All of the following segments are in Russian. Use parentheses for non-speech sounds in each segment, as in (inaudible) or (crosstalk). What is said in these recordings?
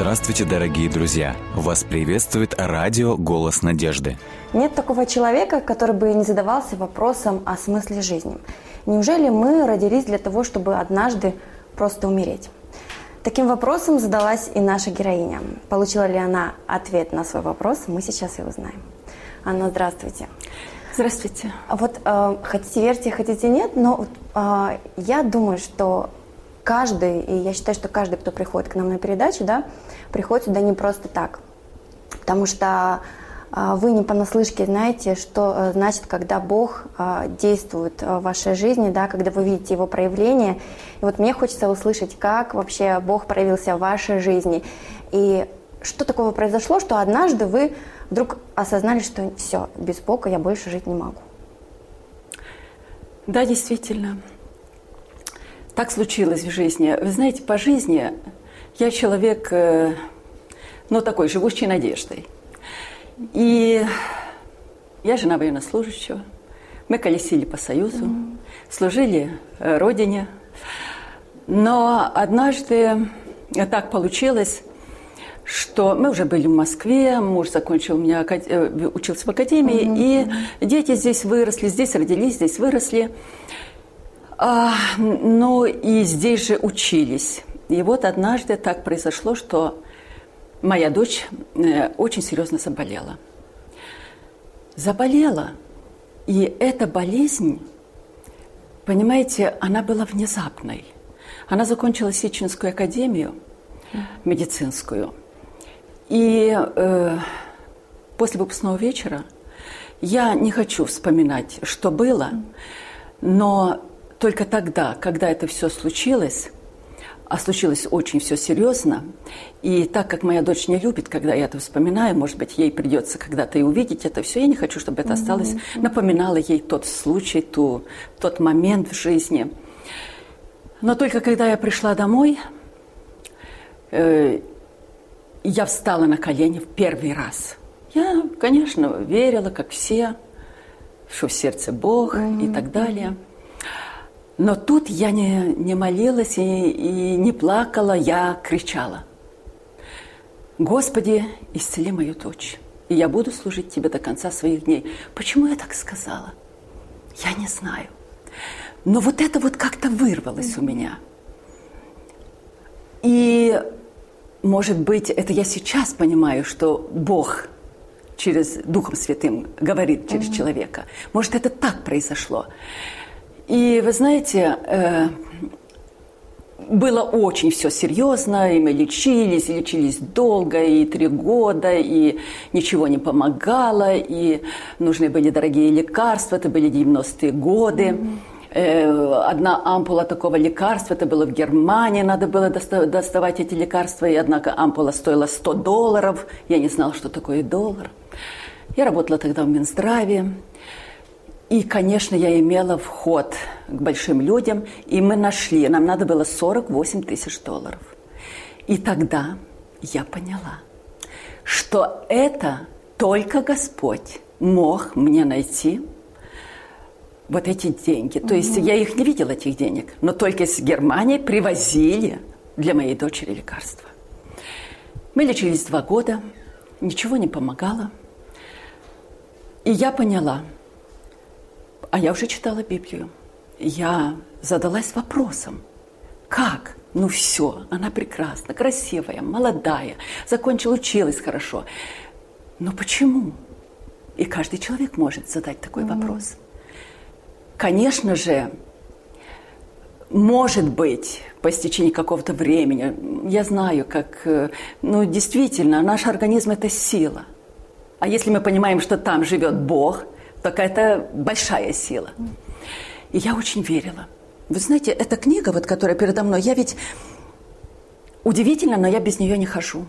Здравствуйте, дорогие друзья! Вас приветствует радио «Голос надежды». Нет такого человека, который бы не задавался вопросом о смысле жизни. Неужели мы родились для того, чтобы однажды просто умереть? Таким вопросом задалась и наша героиня. Получила ли она ответ на свой вопрос, мы сейчас и узнаем. Анна, здравствуйте. Здравствуйте. А вот э, хотите верьте, хотите нет, но э, я думаю, что каждый, и я считаю, что каждый, кто приходит к нам на передачу, да, приходит сюда не просто так. Потому что а, вы не понаслышке знаете, что э, значит, когда Бог а, действует в вашей жизни, да, когда вы видите Его проявление. И вот мне хочется услышать, как вообще Бог проявился в вашей жизни. И что такого произошло, что однажды вы вдруг осознали, что все, без Бога я больше жить не могу. Да, действительно. Так случилось в жизни. Вы знаете, по жизни я человек, э, ну, такой, живущий надеждой. И я жена военнослужащего. Мы колесили по Союзу, mm-hmm. служили э, Родине. Но однажды так получилось, что мы уже были в Москве, муж закончил у меня, э, учился в академии, mm-hmm. и дети здесь выросли, здесь родились, здесь выросли. А, ну и здесь же учились. И вот однажды так произошло, что моя дочь э, очень серьезно заболела. Заболела. И эта болезнь, понимаете, она была внезапной. Она закончила Сеченскую академию медицинскую. И э, после выпускного вечера я не хочу вспоминать, что было, но только тогда, когда это все случилось, а случилось очень все серьезно, и так как моя дочь не любит, когда я это вспоминаю, может быть, ей придется когда-то и увидеть это все, я не хочу, чтобы это осталось, mm-hmm. напоминало ей тот случай, ту, тот момент в жизни. Но только когда я пришла домой, э, я встала на колени в первый раз. Я, конечно, верила, как все, что в сердце Бог mm-hmm. и так далее – но тут я не, не молилась и, и не плакала, я кричала. Господи, исцели мою дочь, и я буду служить Тебе до конца своих дней. Почему я так сказала? Я не знаю. Но вот это вот как-то вырвалось у меня. И, может быть, это я сейчас понимаю, что Бог через Духом Святым говорит через mm-hmm. человека. Может, это так произошло. И вы знаете, э, было очень все серьезно, и мы лечились, и лечились долго, и три года, и ничего не помогало, и нужны были дорогие лекарства, это были 90-е годы. Mm-hmm. Одна ампула такого лекарства, это было в Германии, надо было доставать эти лекарства, и однако ампула стоила 100 долларов, я не знала, что такое доллар. Я работала тогда в Минздраве, и, конечно, я имела вход к большим людям, и мы нашли, нам надо было 48 тысяч долларов. И тогда я поняла, что это только Господь мог мне найти вот эти деньги. То есть я их не видела, этих денег, но только из Германии привозили для моей дочери лекарства. Мы лечились два года, ничего не помогало. И я поняла – а я уже читала Библию. Я задалась вопросом, как? Ну все, она прекрасна, красивая, молодая, закончила, училась хорошо. Но почему? И каждый человек может задать такой mm-hmm. вопрос. Конечно же, может быть, по истечении какого-то времени, я знаю, как, э, ну, действительно, наш организм – это сила. А если мы понимаем, что там живет Бог – какая-то большая сила. И я очень верила. Вы знаете, эта книга, вот, которая передо мной, я ведь удивительно, но я без нее не хожу.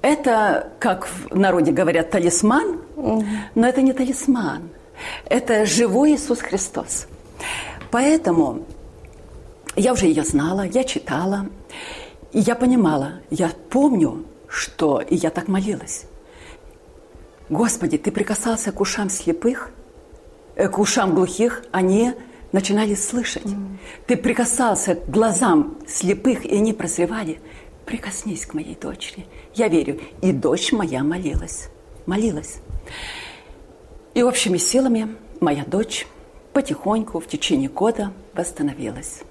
Это, как в народе говорят, талисман, но это не талисман. Это живой Иисус Христос. Поэтому я уже ее знала, я читала, и я понимала, я помню, что и я так молилась. Господи, Ты прикасался к ушам слепых, э, к ушам глухих, они начинали слышать. Mm. Ты прикасался к глазам слепых, и они прозревали. прикоснись к моей дочери. Я верю. И дочь моя молилась. Молилась. И общими силами моя дочь потихоньку в течение года восстановилась.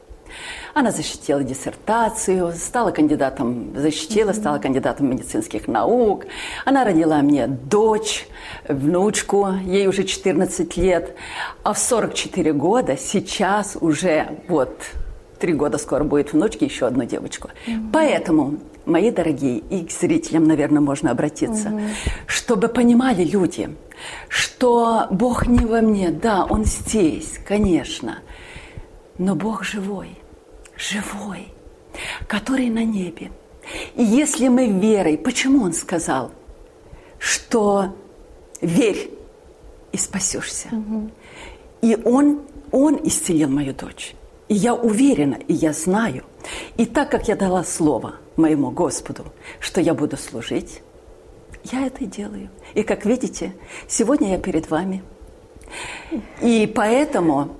Она защитила диссертацию, стала кандидатом, защитила, стала кандидатом медицинских наук. Она родила мне дочь, внучку, ей уже 14 лет. А в 44 года сейчас уже вот три года скоро будет внучке, еще одну девочку. Mm-hmm. Поэтому, мои дорогие, и к зрителям, наверное, можно обратиться, mm-hmm. чтобы понимали люди, что Бог не во мне, да, Он здесь, конечно, но Бог живой, живой, который на небе. И если мы верой, почему Он сказал, что верь и спасешься. Mm-hmm. И Он, Он исцелил мою дочь. И я уверена, и я знаю. И так как я дала слово моему Господу, что я буду служить, я это делаю. И как видите, сегодня я перед вами. И поэтому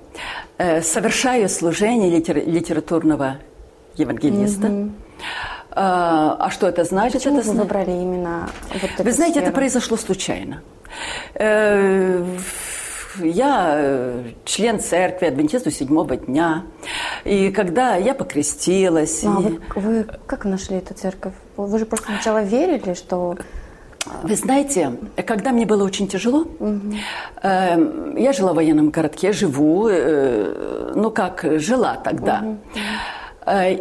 совершаю служение литер, литературного евангелиста. Mm-hmm. А, а что это значит? Почему это вы выбрали именно вот Вы знаете, сферу? это произошло случайно. Э, я э, член церкви адвентисту седьмого дня. И когда я покрестилась... А и... вы, вы как нашли эту церковь? Вы же просто сначала верили, что... Вы знаете, когда мне было очень тяжело, угу. э, я жила в военном городке, живу, э, ну как, жила тогда. Угу.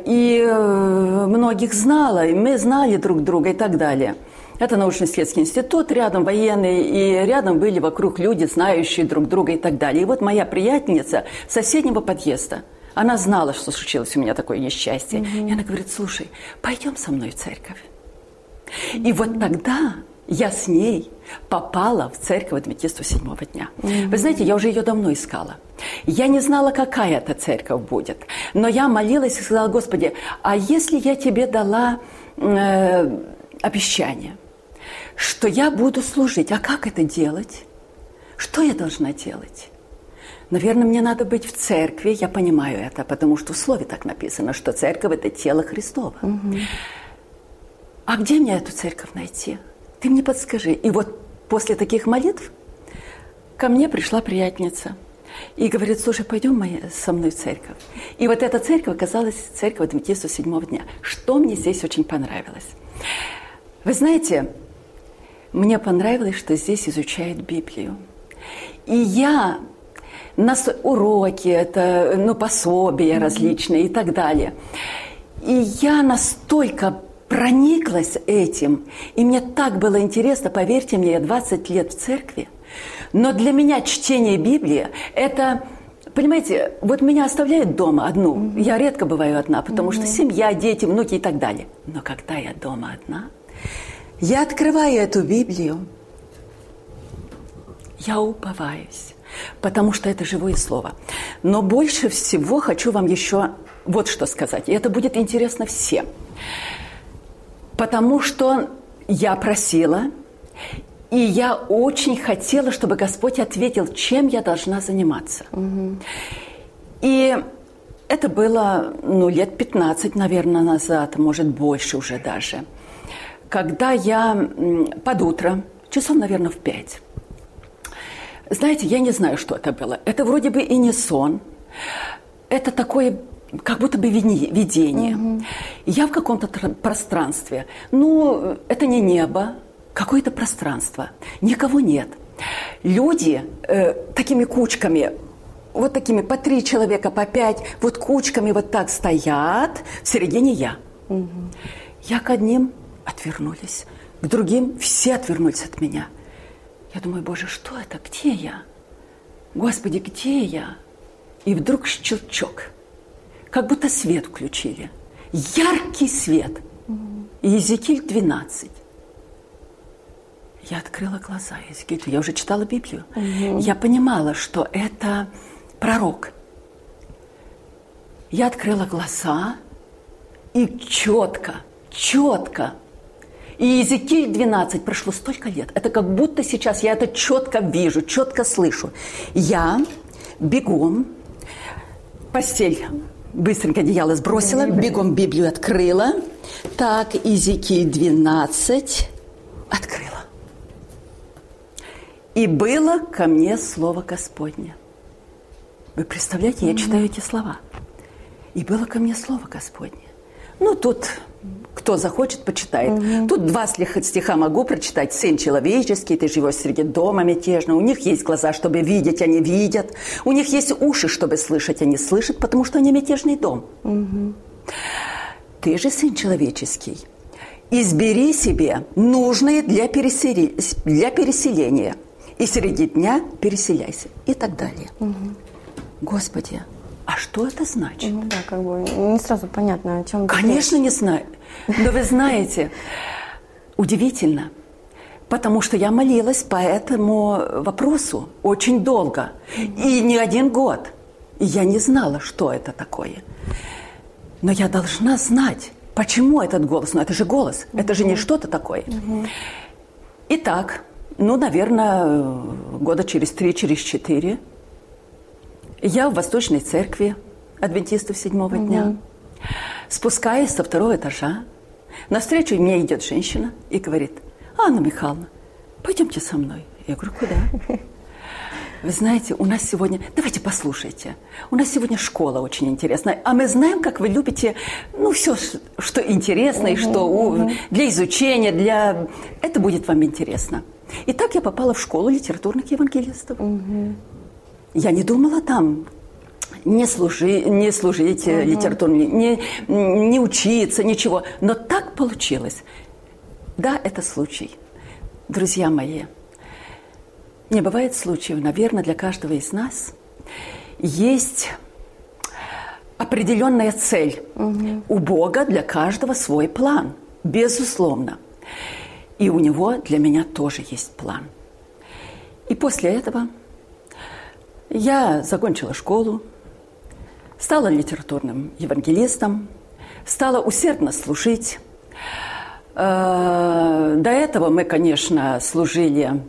И э, многих знала, и мы знали друг друга и так далее. Это научно-исследовательский институт, рядом военный, и рядом были вокруг люди, знающие друг друга и так далее. И вот моя приятельница соседнего подъезда, она знала, что случилось у меня такое несчастье. Mm-hmm. И она говорит, слушай, пойдем со мной в церковь. И вот тогда я с ней попала в церковь адвентистов седьмого дня. Mm-hmm. Вы знаете, я уже ее давно искала. Я не знала, какая это церковь будет. Но я молилась и сказала, Господи, а если я тебе дала э, обещание – что я буду служить. А как это делать? Что я должна делать? Наверное, мне надо быть в церкви, я понимаю это, потому что в слове так написано, что церковь – это тело Христова. Угу. А где мне эту церковь найти? Ты мне подскажи. И вот после таких молитв ко мне пришла приятница и говорит, слушай, пойдем со мной в церковь. И вот эта церковь оказалась церковь Адвентисту седьмого дня. Что мне здесь очень понравилось? Вы знаете, мне понравилось, что здесь изучают Библию. И я на уроки, это ну, пособия mm-hmm. различные и так далее. И я настолько прониклась этим, и мне так было интересно, поверьте мне, я 20 лет в церкви, но для меня чтение Библии – это Понимаете, вот меня оставляют дома одну. Mm-hmm. Я редко бываю одна, потому mm-hmm. что семья, дети, внуки и так далее. Но когда я дома одна, я открываю эту Библию, я уповаюсь, потому что это живое слово. Но больше всего хочу вам еще вот что сказать, и это будет интересно всем. Потому что я просила, и я очень хотела, чтобы Господь ответил, чем я должна заниматься. Угу. И это было ну, лет 15, наверное, назад, может, больше уже даже – когда я под утро, часов, наверное, в пять, знаете, я не знаю, что это было. Это вроде бы и не сон. Это такое как будто бы видение. Угу. Я в каком-то пространстве. Ну, это не небо, какое-то пространство. Никого нет. Люди э, такими кучками, вот такими по три человека, по пять, вот кучками вот так стоят. В середине я. Угу. Я к одним отвернулись. К другим все отвернулись от меня. Я думаю, Боже, что это? Где я? Господи, где я? И вдруг щелчок. Как будто свет включили. Яркий свет. И Езекиль 12. Я открыла глаза. Езекиль, я уже читала Библию. Угу. Я понимала, что это пророк. Я открыла глаза и четко, четко и Иезекииль 12 прошло столько лет. Это как будто сейчас я это четко вижу, четко слышу. Я бегом, постель, быстренько одеяло сбросила, бегом Библию открыла Так, Иезекииль 12 открыла. «И было ко мне слово Господне». Вы представляете, я читаю эти слова. «И было ко мне слово Господне». Ну, тут кто захочет, почитает. Угу. Тут два стиха могу прочитать. «Сын человеческий, ты живешь среди дома мятежного». У них есть глаза, чтобы видеть, они видят. У них есть уши, чтобы слышать, они слышат, потому что они мятежный дом. Угу. Ты же, сын человеческий, избери себе нужные для, пересели... для переселения. И среди дня переселяйся. И так далее. Угу. Господи, а что это значит? Ну да, как бы не сразу понятно, о чем Конечно, речь. не знаю. Но вы знаете, удивительно, потому что я молилась по этому вопросу очень долго. И не один год. И я не знала, что это такое. Но я должна знать, почему этот голос. Но это же голос, это же не что-то такое. Итак, ну, наверное, года через три, через четыре – я в Восточной церкви адвентистов седьмого угу. дня. Спускаюсь со второго этажа. Навстречу мне идет женщина и говорит, Анна Михайловна, пойдемте со мной. Я говорю, куда? (laughs) Вы знаете, у нас сегодня... Давайте послушайте. У нас сегодня школа очень интересная. А мы знаем, как вы любите, ну, все, что интересно, и что у... для изучения, для... Это будет вам интересно. И так я попала в школу литературных евангелистов. Угу. Я не думала там не, служи, не служить угу. литературной, не, не учиться, ничего. Но так получилось. Да, это случай. Друзья мои, не бывает случаев, наверное, для каждого из нас есть определенная цель. Угу. У Бога для каждого свой план, безусловно. И у него для меня тоже есть план. И после этого я закончила школу, стала литературным евангелистом, стала усердно служить. Э, до этого мы, конечно, служили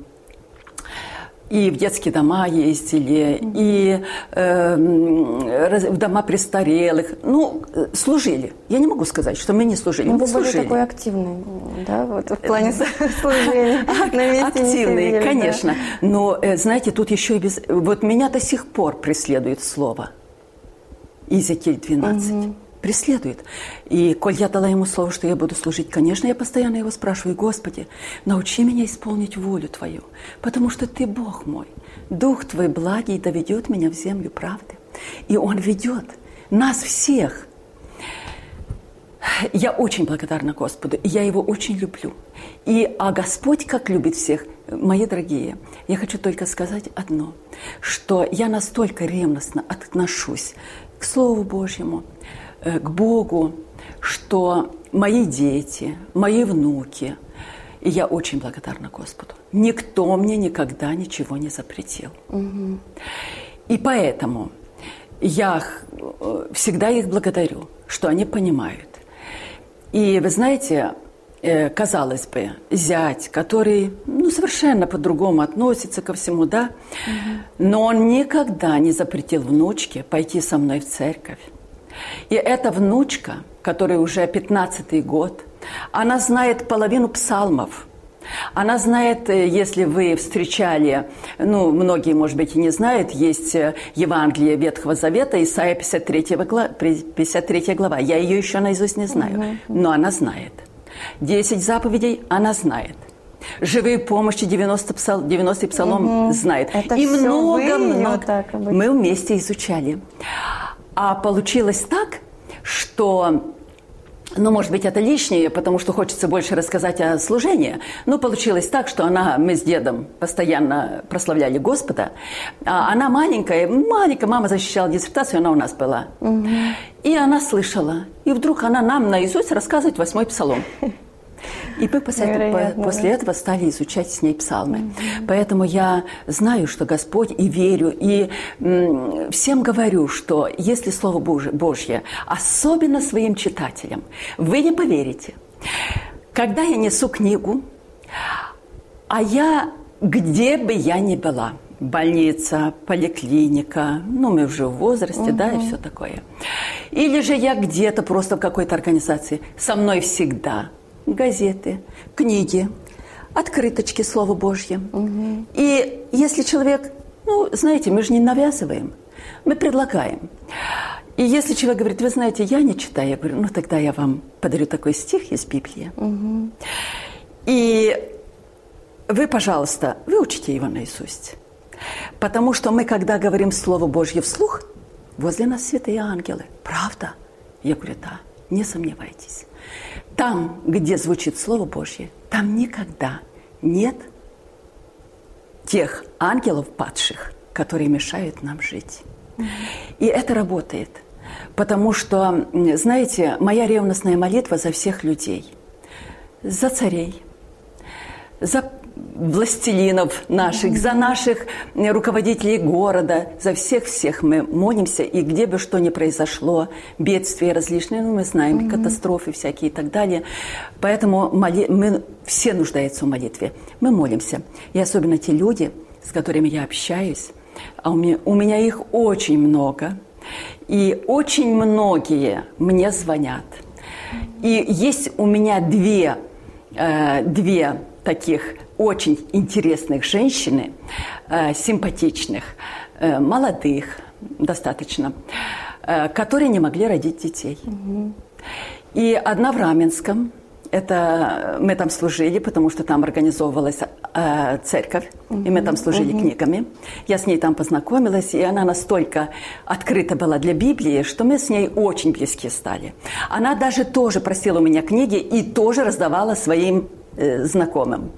и в детские дома ездили, и э, в дома престарелых. Ну, служили. Я не могу сказать, что мы не служили. Ну, мы вы служили. были такой активный, да, вот в плане (laughs) служения. (laughs) Активный, конечно. Но, э, знаете, тут еще и без... Вот меня до сих пор преследует слово. Иезекииль 12 преследует. И коль я дала ему слово, что я буду служить, конечно, я постоянно его спрашиваю, Господи, научи меня исполнить волю Твою, потому что Ты Бог мой. Дух Твой благий доведет меня в землю правды. И Он ведет нас всех. Я очень благодарна Господу, и я Его очень люблю. И, а Господь как любит всех, мои дорогие, я хочу только сказать одно, что я настолько ревностно отношусь к Слову Божьему, к Богу, что мои дети, мои внуки, и я очень благодарна Господу. Никто мне никогда ничего не запретил. Угу. И поэтому я э, всегда их благодарю, что они понимают. И вы знаете, э, казалось бы, зять, который ну, совершенно по-другому относится ко всему, да, угу. но он никогда не запретил внучке пойти со мной в церковь. И эта внучка, которая уже 15-й год, она знает половину псалмов. Она знает, э, если вы встречали, ну, многие, может быть, и не знают, есть э, Евангелие Ветхого Завета, Исайя 53 глава. 53 глава. Я ее еще наизусть не знаю, но она знает. 10 заповедей она знает. Живые помощи 90, псал, 90 псалом угу. знает. Это и много, много. Мы вместе изучали. А получилось так, что ну, может быть, это лишнее, потому что хочется больше рассказать о служении. Но получилось так, что она, мы с дедом постоянно прославляли Господа. А она маленькая, маленькая, мама защищала диссертацию, она у нас была. Угу. И она слышала. И вдруг она нам наизусть рассказывает восьмой псалом. И мы после, этого, после этого стали изучать с ней псалмы. Mm-hmm. Поэтому я знаю, что Господь, и верю, и м, всем говорю, что если Слово Божье, Божье, особенно своим читателям, вы не поверите. Когда я несу книгу, а я, где бы я ни была, больница, поликлиника, ну, мы уже в возрасте, угу. да, и все такое. или же я где-то просто в какой-то организации. Со мной всегда газеты, книги, открыточки Слова Божье. Угу. И если человек, ну, знаете, мы же не навязываем, мы предлагаем. И если человек говорит, вы знаете, я не читаю, я говорю, ну тогда я вам подарю такой стих из Библии. Угу. И вы, пожалуйста, выучите его наизусть. Потому что мы, когда говорим Слово Божье вслух, возле нас святые ангелы. Правда? Я говорю, да, не сомневайтесь. Там, где звучит Слово Божье, там никогда нет тех ангелов падших, которые мешают нам жить. И это работает. Потому что, знаете, моя ревностная молитва за всех людей. За царей, за властелинов наших, за наших руководителей города, за всех-всех мы молимся, и где бы что ни произошло, бедствия различные, ну, мы знаем, mm-hmm. катастрофы всякие и так далее. Поэтому моли... мы все нуждаются в молитве. Мы молимся. И особенно те люди, с которыми я общаюсь, а у меня, у меня их очень много, и очень многие мне звонят. И есть у меня две, э, две таких очень интересных женщины, э, симпатичных, э, молодых достаточно, э, которые не могли родить детей. Угу. И одна в Раменском, это мы там служили, потому что там организовывалась э, церковь, uh и мы там служили uh книгами. Я с ней там познакомилась, и она настолько открыта была для Библии, что мы с ней очень близки стали. Она даже тоже просила у меня книги и тоже раздавала своим Э, знакомым.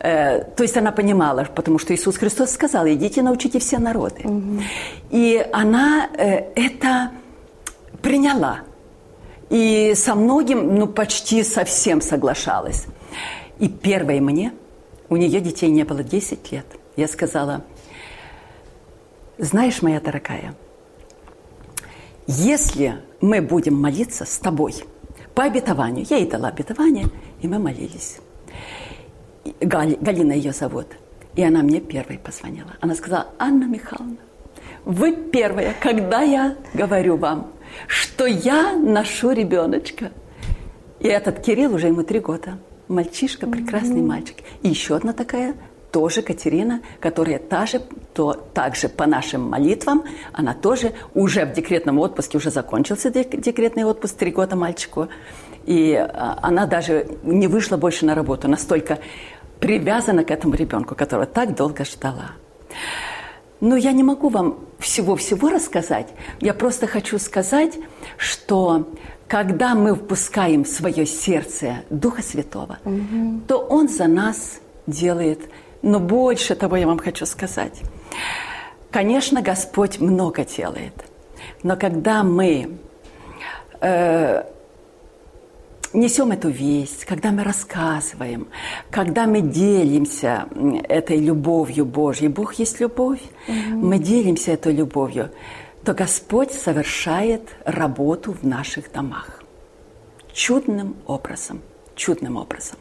Э, то есть она понимала, потому что Иисус Христос сказал, идите научите все народы. Угу. И она э, это приняла. И со многим, ну почти совсем соглашалась. И первой мне, у нее детей не было 10 лет, я сказала, знаешь, моя дорогая, если мы будем молиться с тобой по обетованию, я ей дала обетование, и мы молились. Гали, Галина ее зовут. И она мне первой позвонила. Она сказала, Анна Михайловна, вы первая, когда я говорю вам, что я ношу ребеночка. И этот Кирилл уже ему три года. Мальчишка, прекрасный mm-hmm. мальчик. И еще одна такая, тоже Катерина, которая также, то, также по нашим молитвам, она тоже уже в декретном отпуске, уже закончился декретный отпуск, три года мальчику. И а, она даже не вышла больше на работу, настолько привязана к этому ребенку, которого так долго ждала. Но я не могу вам всего-всего рассказать. Я просто хочу сказать, что когда мы впускаем в свое сердце Духа Святого, угу. то Он за нас делает. Но больше того я вам хочу сказать. Конечно, Господь много делает. Но когда мы э, несем эту весть, когда мы рассказываем, когда мы делимся этой любовью Божьей, Бог есть любовь, угу. мы делимся этой любовью, то Господь совершает работу в наших домах. Чудным образом, чудным образом.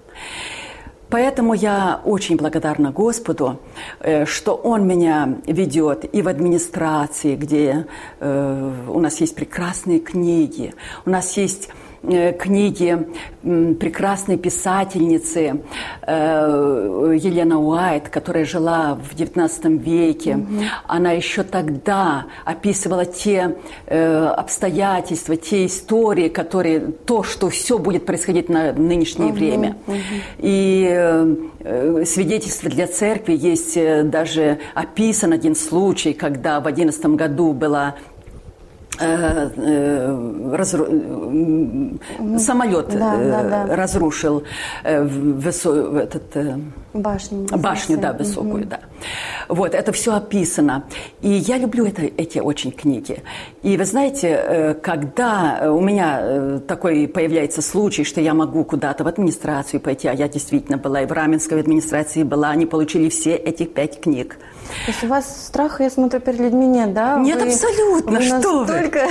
Поэтому я очень благодарна Господу, э, что Он меня ведет и в администрации, где э, у нас есть прекрасные книги, у нас есть книги прекрасной писательницы э, Елена Уайт, которая жила в XIX веке. Mm-hmm. Она еще тогда описывала те э, обстоятельства, те истории, которые, то, что все будет происходить на нынешнее mm-hmm. время. Mm-hmm. И свидетельство для церкви есть даже описан один случай, когда в одиннадцатом году была Э, э, разру... самолет да, э, да, да. разрушил высо... этот... башню. Башню, да, высокую, угу. да. Вот, это все описано. И я люблю это, эти очень книги. И вы знаете, когда у меня такой появляется случай, что я могу куда-то в администрацию пойти, а я действительно была и в Раменской администрации была, они получили все эти пять книг. То есть у вас страха, я смотрю, перед людьми нет, да? Нет, вы, абсолютно, вы что вы. только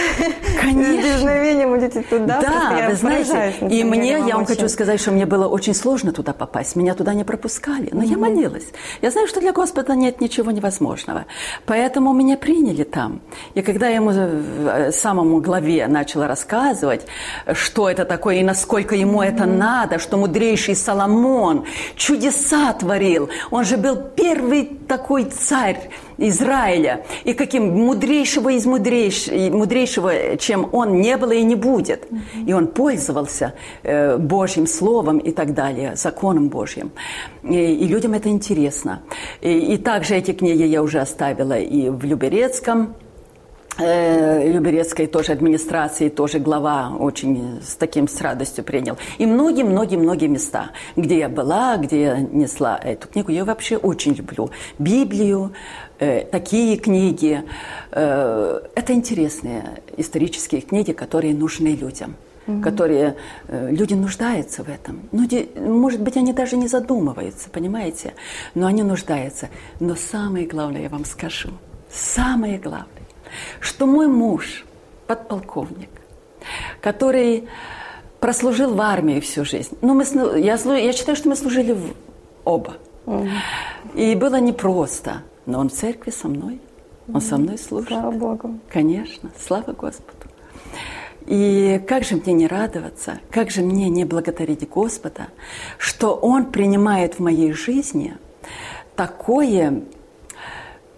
дерзновением (laughs) идете туда. Да, вы знаете, и мне, я вам хочу сказать, что мне было очень сложно туда попасть. Меня туда не пропускали, но я молилась. Я знаю, что для Господа Господа нет ничего невозможного. Поэтому меня приняли там. И когда я ему э, самому главе начала рассказывать, что это такое и насколько ему это надо, что мудрейший Соломон чудеса творил. Он же был первый такой царь Израиля. И каким мудрейшего из мудрейшего, мудрейшего чем он не было и не будет. И он пользовался э, Божьим Словом и так далее, законом Божьим. И, и людям это интересно. И, и также эти книги я уже оставила и в Люберецком, э, Люберецкой тоже администрации, тоже глава очень с таким с радостью принял. И многие-многие-многие места, где я была, где я несла эту книгу. Я вообще очень люблю Библию, такие книги. Э, это интересные исторические книги, которые нужны людям угу. которые э, люди нуждаются в этом. Люди, может быть, они даже не задумываются, понимаете, но они нуждаются. Но самое главное, я вам скажу, самое главное, что мой муж, подполковник, который прослужил в армии всю жизнь. Ну, мы, я, я считаю, что мы служили в, оба. Угу. И было непросто. Но он в церкви со мной. Он со мной служит. Слава Богу. Конечно. Слава Господу. И как же мне не радоваться, как же мне не благодарить Господа, что Он принимает в моей жизни такое,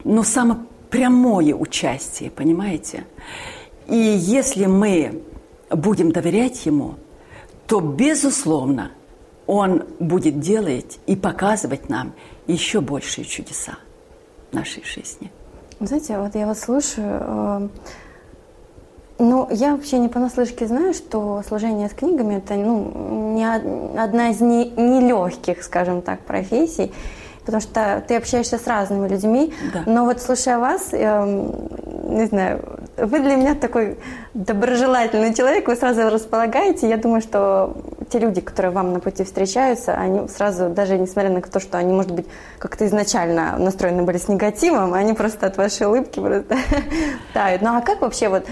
ну, самое прямое участие, понимаете? И если мы будем доверять Ему, то, безусловно, Он будет делать и показывать нам еще большие чудеса нашей жизни. Знаете, вот я вас слушаю, э, ну, я вообще не понаслышке знаю, что служение с книгами это ну, не одна из нелегких, не скажем так, профессий, потому что ты общаешься с разными людьми. Да. Но вот слушая вас, я, не знаю, вы для меня такой доброжелательный человек, вы сразу располагаете. Я думаю, что те люди, которые вам на пути встречаются, они сразу, даже несмотря на то, что они, может быть, как-то изначально настроены были с негативом, они просто от вашей улыбки просто (laughs) тают. Ну а как вообще вот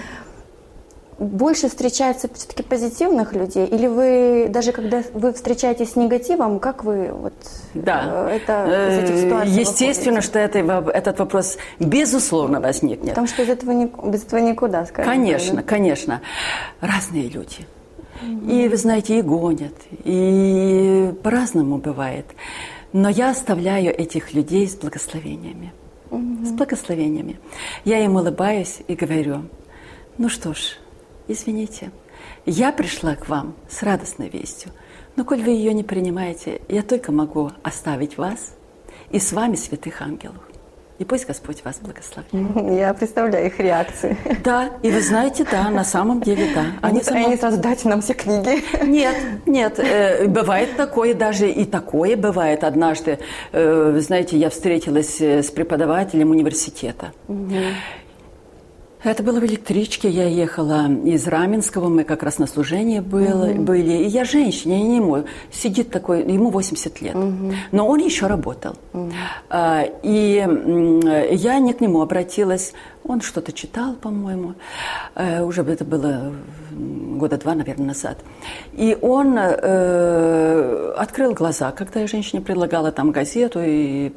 больше встречается все-таки позитивных людей? Или вы, даже когда вы встречаетесь с негативом, как вы вот да. Э, это из этих ситуаций Естественно, выходите? что это, этот вопрос безусловно возникнет. Потому что из этого, без этого никуда, скажем. Конечно, да? конечно. Разные люди. И, вы знаете, и гонят, и по-разному бывает. Но я оставляю этих людей с благословениями. Угу. С благословениями. Я им улыбаюсь и говорю, ну что ж, извините, я пришла к вам с радостной вестью, но коль вы ее не принимаете, я только могу оставить вас и с вами святых ангелов. И пусть Господь вас благословит. (laughs) Я представляю их реакции. (laughs) Да, и вы знаете, да, на самом деле, да. Они, они, само... они сразу дайте нам все книги. (laughs) Нет, нет, э, бывает такое, даже и такое бывает. Однажды, э, знаете, я встретилась э, с преподавателем университета. Угу. Это было в электричке. Я ехала из Раменского, мы как раз на служении было, угу. были. И я женщина, я не ему. Сидит такой, ему 80 лет. Угу. Но он еще работал. Угу. И я не к нему обратилась. Он что-то читал, по-моему. Э, уже это было года два, наверное, назад. И он э, открыл глаза, когда я женщине предлагала там газету и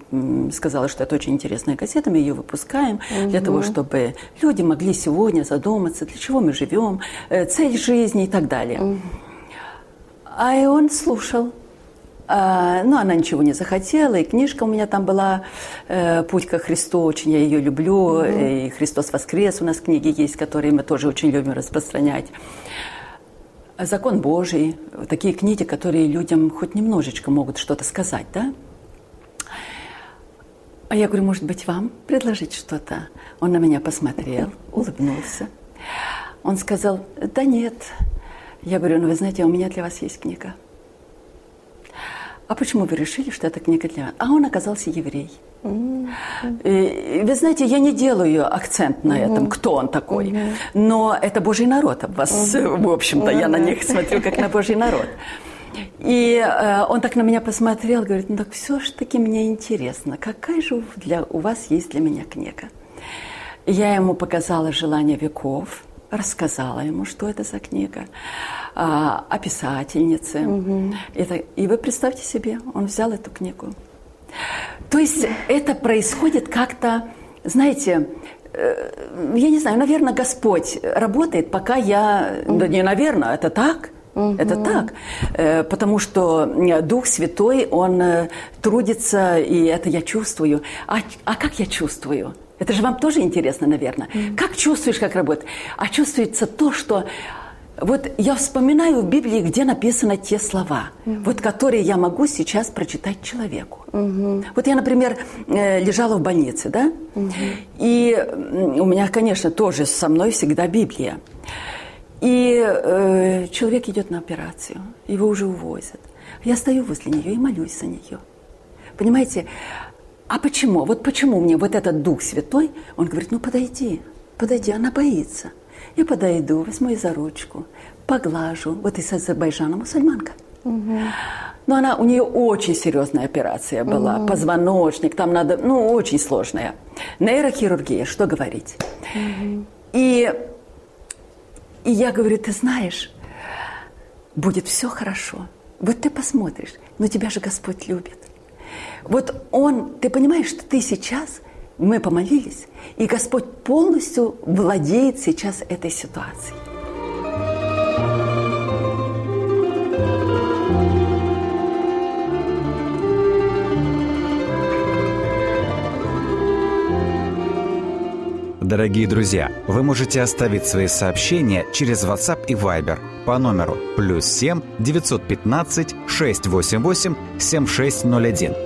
сказала, что это очень интересная газета, мы ее выпускаем угу. для того, чтобы люди могли сегодня задуматься, для чего мы живем, э, цель жизни и так далее. Угу. А и он слушал. А, ну, она ничего не захотела, и книжка у меня там была э, «Путь ко Христу», очень я ее люблю, mm-hmm. и «Христос воскрес» у нас книги есть, которые мы тоже очень любим распространять. «Закон Божий», такие книги, которые людям хоть немножечко могут что-то сказать, да? А я говорю, может быть, вам предложить что-то? Он на меня посмотрел, улыбнулся. Он сказал, да нет. Я говорю, ну вы знаете, у меня для вас есть книга – а почему вы решили, что это книга для... А он оказался еврей. Mm-hmm. И, вы знаете, я не делаю акцент на этом, кто он такой, но это Божий народ. Вас, в общем-то, я на них смотрю, как на Божий народ. И э, он так на меня посмотрел, говорит, ну так все же таки мне интересно, какая же для, у вас есть для меня книга? Я ему показала «Желание веков», рассказала ему, что это за книга, а, о писательнице. Угу. Это, и вы представьте себе, он взял эту книгу. То есть это происходит как-то, знаете, э, я не знаю, наверное, Господь работает, пока я, да не наверное, это так, Угу. Это так, э, потому что Дух Святой, Он э, трудится, и это я чувствую. А, а как я чувствую? Это же вам тоже интересно, наверное. Mm. Как чувствуешь, как работает? А чувствуется то, что вот я вспоминаю в Библии, где написаны те слова, mm вот которые я могу сейчас прочитать человеку. Mm-hmm. Вот я, например, э, лежала в больнице, да, mm-hmm. и у меня, конечно, тоже со мной всегда Библия. И э, человек идет на операцию, его уже увозят. Я стою возле нее и молюсь за нее. Понимаете, а почему? Вот почему мне вот этот Дух Святой, он говорит, ну подойди, подойди, она боится. Я подойду, возьму ее за ручку, поглажу. Вот из Азербайджана мусульманка. Угу. Но она, у нее очень серьезная операция была, угу. позвоночник, там надо, ну, очень сложная. Нейрохирургия, что говорить. Угу. И, и я говорю, ты знаешь, будет все хорошо. Вот ты посмотришь, но тебя же Господь любит. Вот Он, ты понимаешь, что ты сейчас, мы помолились, и Господь полностью владеет сейчас этой ситуацией. Дорогие друзья, вы можете оставить свои сообщения через WhatsApp и Viber по номеру плюс 7 915 688 7601